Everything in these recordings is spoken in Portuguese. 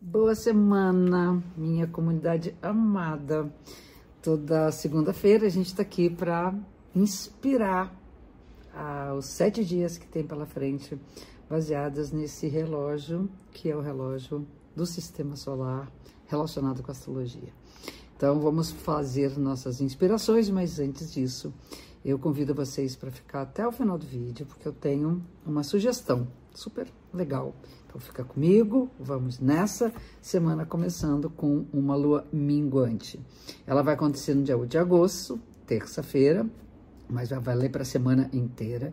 Boa semana, minha comunidade amada. Toda segunda-feira a gente está aqui para inspirar ah, os sete dias que tem pela frente, baseadas nesse relógio, que é o relógio do sistema solar relacionado com a astrologia. Então vamos fazer nossas inspirações, mas antes disso, eu convido vocês para ficar até o final do vídeo, porque eu tenho uma sugestão super legal então fica comigo, vamos nessa semana começando com uma lua minguante. Ela vai acontecer no dia 8 de agosto, terça-feira, mas vai valer para a semana inteira.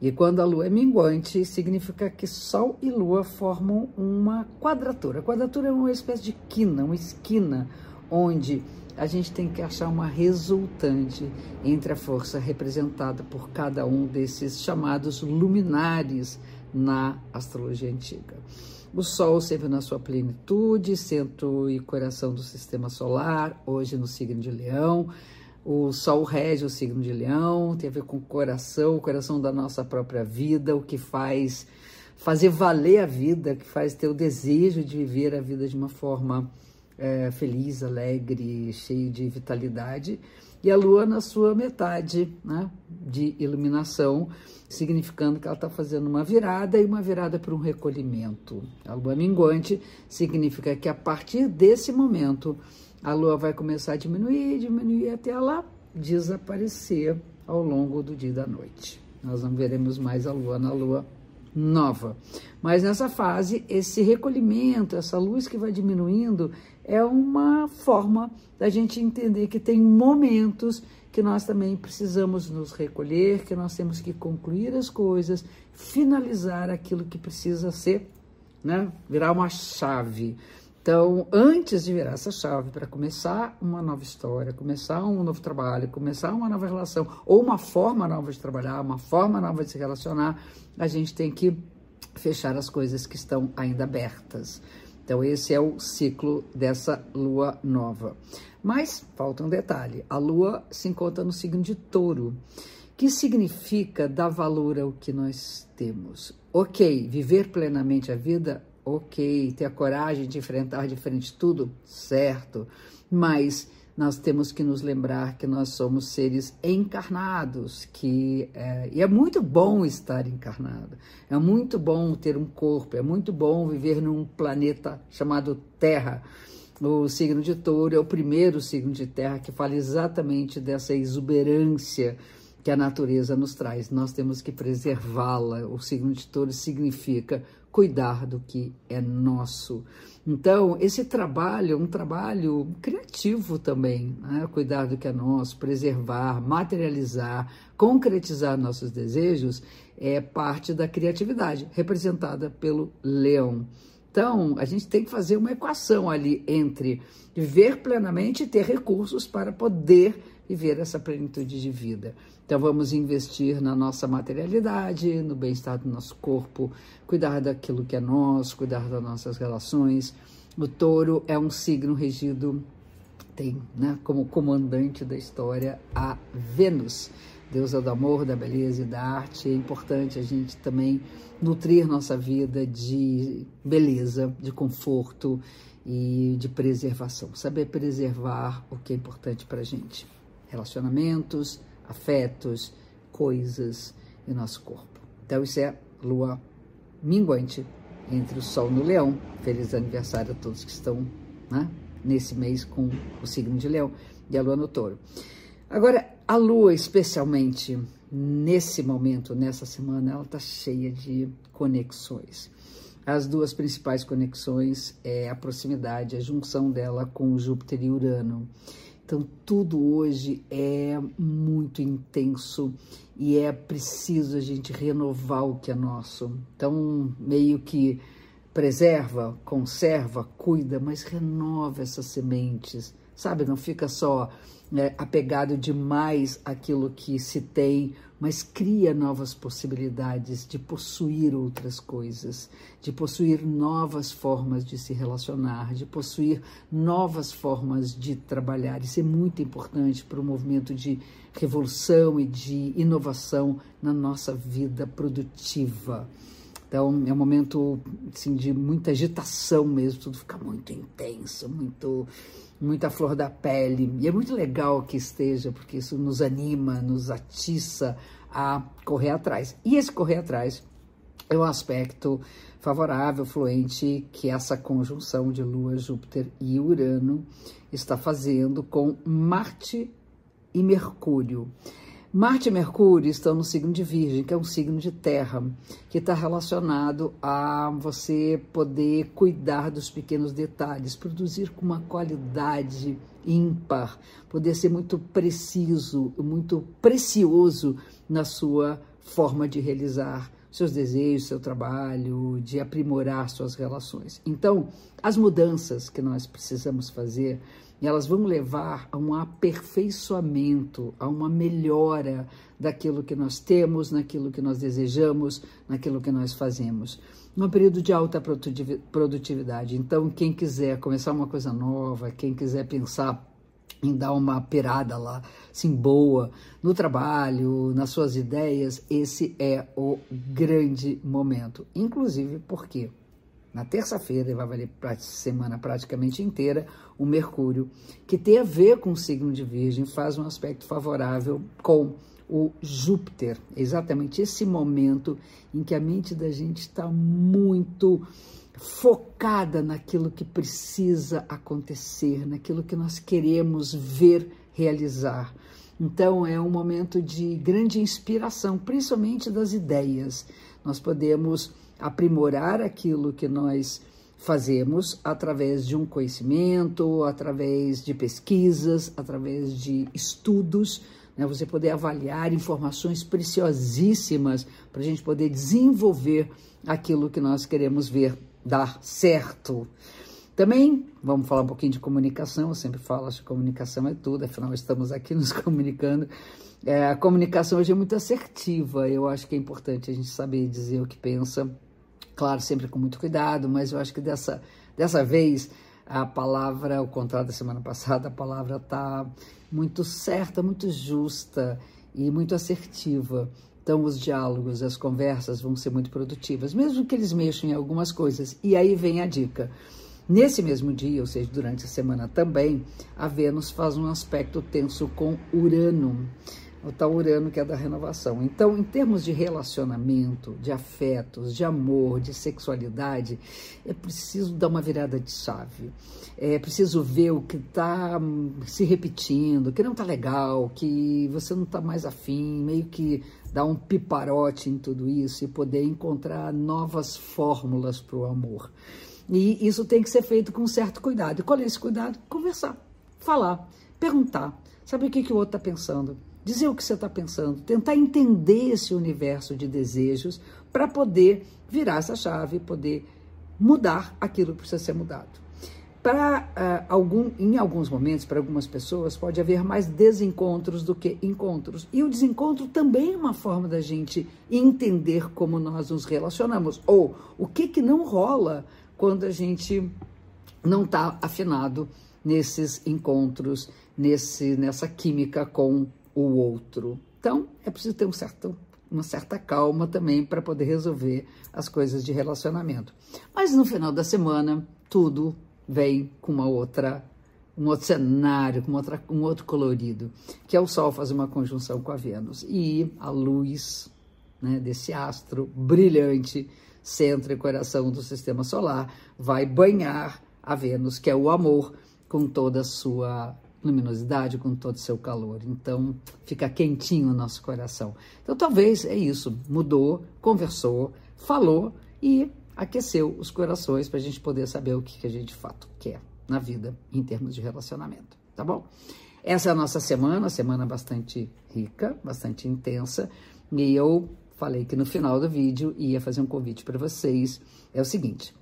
E quando a lua é minguante, significa que Sol e Lua formam uma quadratura. A quadratura é uma espécie de quina, uma esquina, onde a gente tem que achar uma resultante entre a força representada por cada um desses chamados luminares na astrologia antiga. O Sol sempre na sua plenitude, centro e coração do sistema solar, hoje no signo de Leão. O Sol rege o signo de Leão, tem a ver com o coração, o coração da nossa própria vida, o que faz fazer valer a vida, que faz ter o desejo de viver a vida de uma forma é, feliz, alegre, cheio de vitalidade e a lua na sua metade né, de iluminação, significando que ela está fazendo uma virada e uma virada para um recolhimento. A lua minguante significa que a partir desse momento a lua vai começar a diminuir, diminuir até ela desaparecer ao longo do dia e da noite. Nós não veremos mais a lua na lua nova. Mas nessa fase, esse recolhimento, essa luz que vai diminuindo, é uma forma da gente entender que tem momentos que nós também precisamos nos recolher, que nós temos que concluir as coisas, finalizar aquilo que precisa ser, né? Virar uma chave. Então, antes de virar essa chave para começar uma nova história, começar um novo trabalho, começar uma nova relação, ou uma forma nova de trabalhar, uma forma nova de se relacionar, a gente tem que fechar as coisas que estão ainda abertas. Então, esse é o ciclo dessa lua nova. Mas falta um detalhe: a lua se encontra no signo de touro, que significa dar valor ao que nós temos. Ok, viver plenamente a vida ok, ter a coragem de enfrentar de frente tudo, certo, mas nós temos que nos lembrar que nós somos seres encarnados, que é, e é muito bom estar encarnado, é muito bom ter um corpo, é muito bom viver num planeta chamado Terra. O signo de Touro é o primeiro signo de Terra que fala exatamente dessa exuberância que a natureza nos traz. Nós temos que preservá-la. O signo de Touro significa cuidar do que é nosso. Então, esse trabalho é um trabalho criativo também, né? cuidar do que é nosso, preservar, materializar, concretizar nossos desejos é parte da criatividade, representada pelo leão. Então, a gente tem que fazer uma equação ali entre viver plenamente e ter recursos para poder viver essa plenitude de vida. Então, vamos investir na nossa materialidade, no bem-estar do nosso corpo, cuidar daquilo que é nosso, cuidar das nossas relações. O touro é um signo regido, tem né, como comandante da história a Vênus deusa do amor, da beleza e da arte. É importante a gente também nutrir nossa vida de beleza, de conforto e de preservação. Saber preservar o que é importante para a gente: relacionamentos, afetos, coisas e nosso corpo. Então, isso é lua minguante entre o Sol no Leão. Feliz aniversário a todos que estão né, nesse mês com o signo de Leão e a lua no Touro. Agora, a lua, especialmente nesse momento, nessa semana, ela está cheia de conexões. As duas principais conexões é a proximidade, a junção dela com Júpiter e Urano. Então, tudo hoje é muito intenso e é preciso a gente renovar o que é nosso. Então, meio que preserva, conserva, cuida, mas renova essas sementes, sabe? Não fica só né, apegado demais àquilo que se tem, mas cria novas possibilidades de possuir outras coisas, de possuir novas formas de se relacionar, de possuir novas formas de trabalhar. Isso é muito importante para o movimento de revolução e de inovação na nossa vida produtiva. Então é um momento assim, de muita agitação mesmo, tudo fica muito intenso, muito muita flor da pele. E é muito legal que esteja, porque isso nos anima, nos atiça a correr atrás. E esse correr atrás é um aspecto favorável, fluente, que essa conjunção de Lua, Júpiter e Urano está fazendo com Marte e Mercúrio. Marte e Mercúrio estão no signo de Virgem, que é um signo de terra, que está relacionado a você poder cuidar dos pequenos detalhes, produzir com uma qualidade ímpar, poder ser muito preciso, muito precioso na sua forma de realizar seus desejos, seu trabalho, de aprimorar suas relações. Então, as mudanças que nós precisamos fazer, elas vão levar a um aperfeiçoamento, a uma melhora daquilo que nós temos, naquilo que nós desejamos, naquilo que nós fazemos. Um período de alta produtividade. Então, quem quiser começar uma coisa nova, quem quiser pensar em dar uma perada lá, assim, boa, no trabalho, nas suas ideias, esse é o grande momento. Inclusive porque na terça-feira, vai valer semana praticamente inteira, o Mercúrio, que tem a ver com o signo de Virgem, faz um aspecto favorável com o Júpiter. Exatamente esse momento em que a mente da gente está muito focada naquilo que precisa acontecer, naquilo que nós queremos ver realizar. Então é um momento de grande inspiração, principalmente das ideias. Nós podemos aprimorar aquilo que nós fazemos através de um conhecimento, através de pesquisas, através de estudos, né? você poder avaliar informações preciosíssimas para a gente poder desenvolver aquilo que nós queremos ver dar certo. Também vamos falar um pouquinho de comunicação, eu sempre falo, acho que comunicação é tudo, afinal estamos aqui nos comunicando. É, a comunicação hoje é muito assertiva, eu acho que é importante a gente saber dizer o que pensa, claro, sempre com muito cuidado, mas eu acho que dessa, dessa vez a palavra, ao contrário da semana passada, a palavra está muito certa, muito justa e muito assertiva. Então, os diálogos, as conversas vão ser muito produtivas, mesmo que eles mexam em algumas coisas. E aí vem a dica. Nesse mesmo dia, ou seja, durante a semana também, a Vênus faz um aspecto tenso com Urano, o tal Urano que é da renovação. Então, em termos de relacionamento, de afetos, de amor, de sexualidade, é preciso dar uma virada de chave. É preciso ver o que está hum, se repetindo, que não está legal, que você não está mais afim, meio que dar um piparote em tudo isso e poder encontrar novas fórmulas para o amor. E isso tem que ser feito com certo cuidado. E qual é esse cuidado? Conversar, falar, perguntar, saber o que, que o outro está pensando, dizer o que você está pensando, tentar entender esse universo de desejos para poder virar essa chave, poder mudar aquilo que precisa ser mudado. Para uh, algum, em alguns momentos, para algumas pessoas, pode haver mais desencontros do que encontros. E o desencontro também é uma forma da gente entender como nós nos relacionamos, ou o que, que não rola quando a gente não está afinado nesses encontros, nesse, nessa química com o outro. Então, é preciso ter um certo, uma certa calma também para poder resolver as coisas de relacionamento. Mas no final da semana, tudo vem com uma outra um outro cenário, com outra, um outro colorido, que é o Sol fazer uma conjunção com a Vênus. E a luz né, desse astro brilhante, centro e coração do sistema solar, vai banhar a Vênus, que é o amor, com toda a sua luminosidade, com todo o seu calor. Então, fica quentinho o nosso coração. Então, talvez é isso. Mudou, conversou, falou e aqueceu os corações para a gente poder saber o que, que a gente de fato quer na vida em termos de relacionamento, tá bom? Essa é a nossa semana, semana bastante rica, bastante intensa, e eu falei que no final do vídeo ia fazer um convite para vocês. É o seguinte: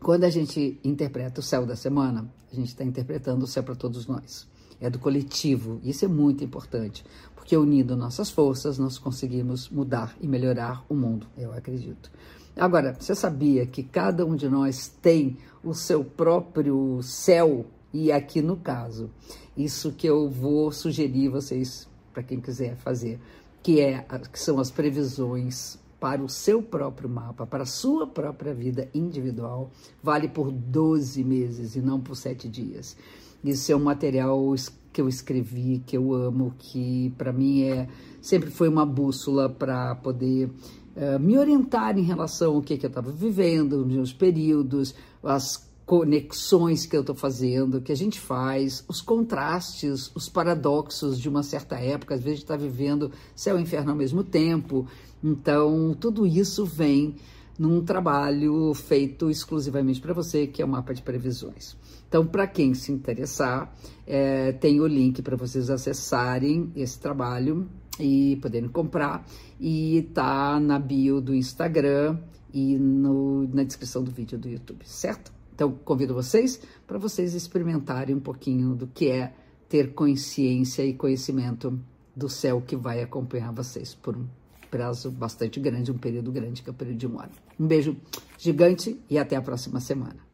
quando a gente interpreta o céu da semana, a gente está interpretando o céu para todos nós. É do coletivo. Isso é muito importante, porque unindo nossas forças, nós conseguimos mudar e melhorar o mundo, eu acredito. Agora, você sabia que cada um de nós tem o seu próprio céu? E aqui no caso, isso que eu vou sugerir vocês, para quem quiser fazer, que, é, que são as previsões para o seu próprio mapa, para a sua própria vida individual, vale por 12 meses e não por 7 dias. Isso é um material que eu escrevi, que eu amo, que para mim é sempre foi uma bússola para poder uh, me orientar em relação ao que, que eu estava vivendo, os meus períodos, as conexões que eu estou fazendo, que a gente faz, os contrastes, os paradoxos de uma certa época, às vezes está vivendo céu e inferno ao mesmo tempo. Então, tudo isso vem num trabalho feito exclusivamente para você, que é o mapa de previsões. Então, para quem se interessar, é, tem o link para vocês acessarem esse trabalho e poderem comprar. E tá na bio do Instagram e no, na descrição do vídeo do YouTube, certo? Então, convido vocês para vocês experimentarem um pouquinho do que é ter consciência e conhecimento do céu que vai acompanhar vocês por um prazo bastante grande, um período grande, que é o período de um ano. Um beijo gigante e até a próxima semana.